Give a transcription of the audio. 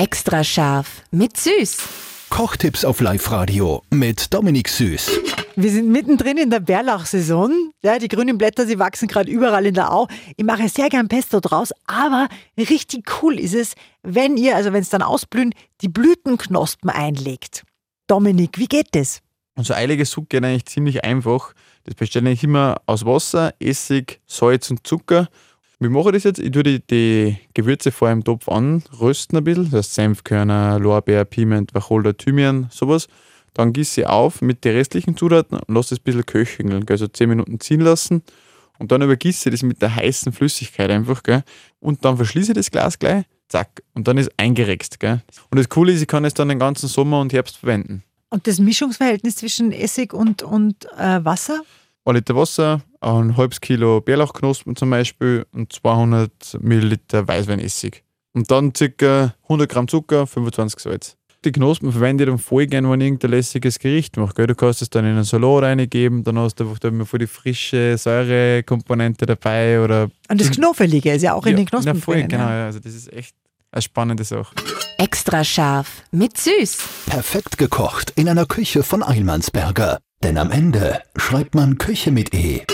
Extra scharf mit Süß. Kochtipps auf Live-Radio mit Dominik Süß. Wir sind mittendrin in der Bärlauchsaison. Ja, die grünen Blätter, sie wachsen gerade überall in der Au. Ich mache sehr gern Pesto draus, aber richtig cool ist es, wenn ihr, also wenn es dann ausblühen, die Blütenknospen einlegt. Dominik, wie geht das? Unser eiliges Suppe geht eigentlich ziemlich einfach. Das besteht eigentlich immer aus Wasser, Essig, Salz und Zucker. Wie mache ich das jetzt? Ich tue die, die Gewürze vor im Topf anrösten ein bisschen. Das heißt Senfkörner, Lorbeer, Piment, Wacholder, Thymian, sowas. Dann gieße ich auf mit den restlichen Zutaten und lasse es ein bisschen köcheln. Also 10 Minuten ziehen lassen. Und dann übergieße ich das mit der heißen Flüssigkeit einfach. Gell? Und dann verschließe ich das Glas gleich. Zack. Und dann ist eingerext. Gell? Und das Coole ist, ich kann es dann den ganzen Sommer und Herbst verwenden. Und das Mischungsverhältnis zwischen Essig und, und äh, Wasser? ein Liter Wasser, ein halbes Kilo Bärlauchknospen zum Beispiel und 200 Milliliter Weißweinessig. Und dann ca. 100 Gramm Zucker, 25 Salz. Die Knospen verwende ich dann voll gern, wenn ich irgendein lässiges Gericht mache. Gell? Du kannst es dann in einen Salat reingeben, dann hast du einfach da immer voll die frische Säurekomponente dabei. Oder Und das Knoffelige ist ja auch in den Knospen ja, voll, drinnen, genau. ja. Ja. Also das ist echt eine spannende Sache. Extra scharf mit Süß. Perfekt gekocht in einer Küche von Eilmannsberger. Denn am Ende schreibt man Küche mit E.